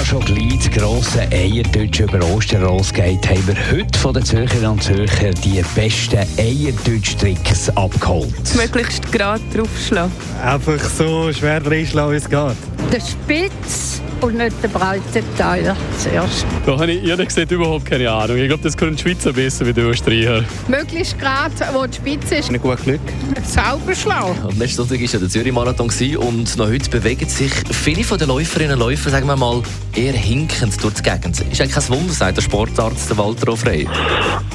ja schon gleich das grosse Eierdeutsch über Ostern losgeht, haben wir heute von den Zürcherinnen und Zürcher die besten Eierdeutsch-Tricks abgeholt. möglichst gerade draufschlagen. Einfach so schwer reinschlagen, wie es geht. Der Spitz und nicht der breite Teil zuerst. Da habe ich ehrlich gesagt überhaupt keine Ahnung. Ich glaube, das können die Schweizer besser wie die Österreicher. Möglichst gerade, wo die Spitze ist, Ein gutes Glück. sauber schlagen. Und letzten Sonntag war ja der Zürich-Marathon und noch heute bewegen sich viele von den Läuferinnen und Läufer, sagen wir mal, eher hinkend durch die Gegend. Ist eigentlich kein Wunder, sagt der Sportarzt Walter Frey.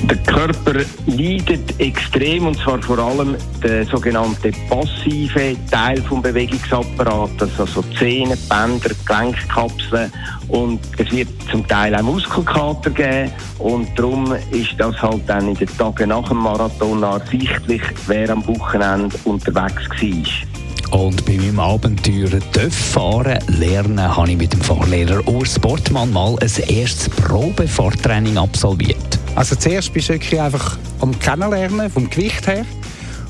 Der Körper leidet extrem und zwar vor allem der sogenannte passive Teil vom Bewegungsapparates, also Zähne, Bänder, Gelenkkapseln und es wird zum Teil auch Muskelkater geben und darum ist das halt dann in den Tagen nach dem Marathon ersichtlich, wer am Wochenende unterwegs war. Und bei meinem Abenteuer «Döff fahren» lernen, habe ich mit dem Fahrlehrer Urs Sportmann mal ein erstes Probefahrtraining absolviert. Also zuerst bist du wirklich einfach am Kennenlernen, vom Gewicht her.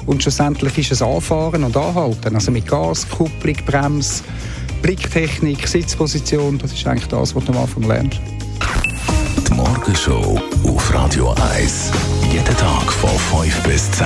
Und schlussendlich ist es Anfahren und Anhalten. Also mit Gas, Kupplung, Bremse, Blicktechnik, Sitzposition. Das ist eigentlich das, was du am Anfang lernst. Die Morgenshow auf Radio 1. Jeden Tag von 5 bis 10.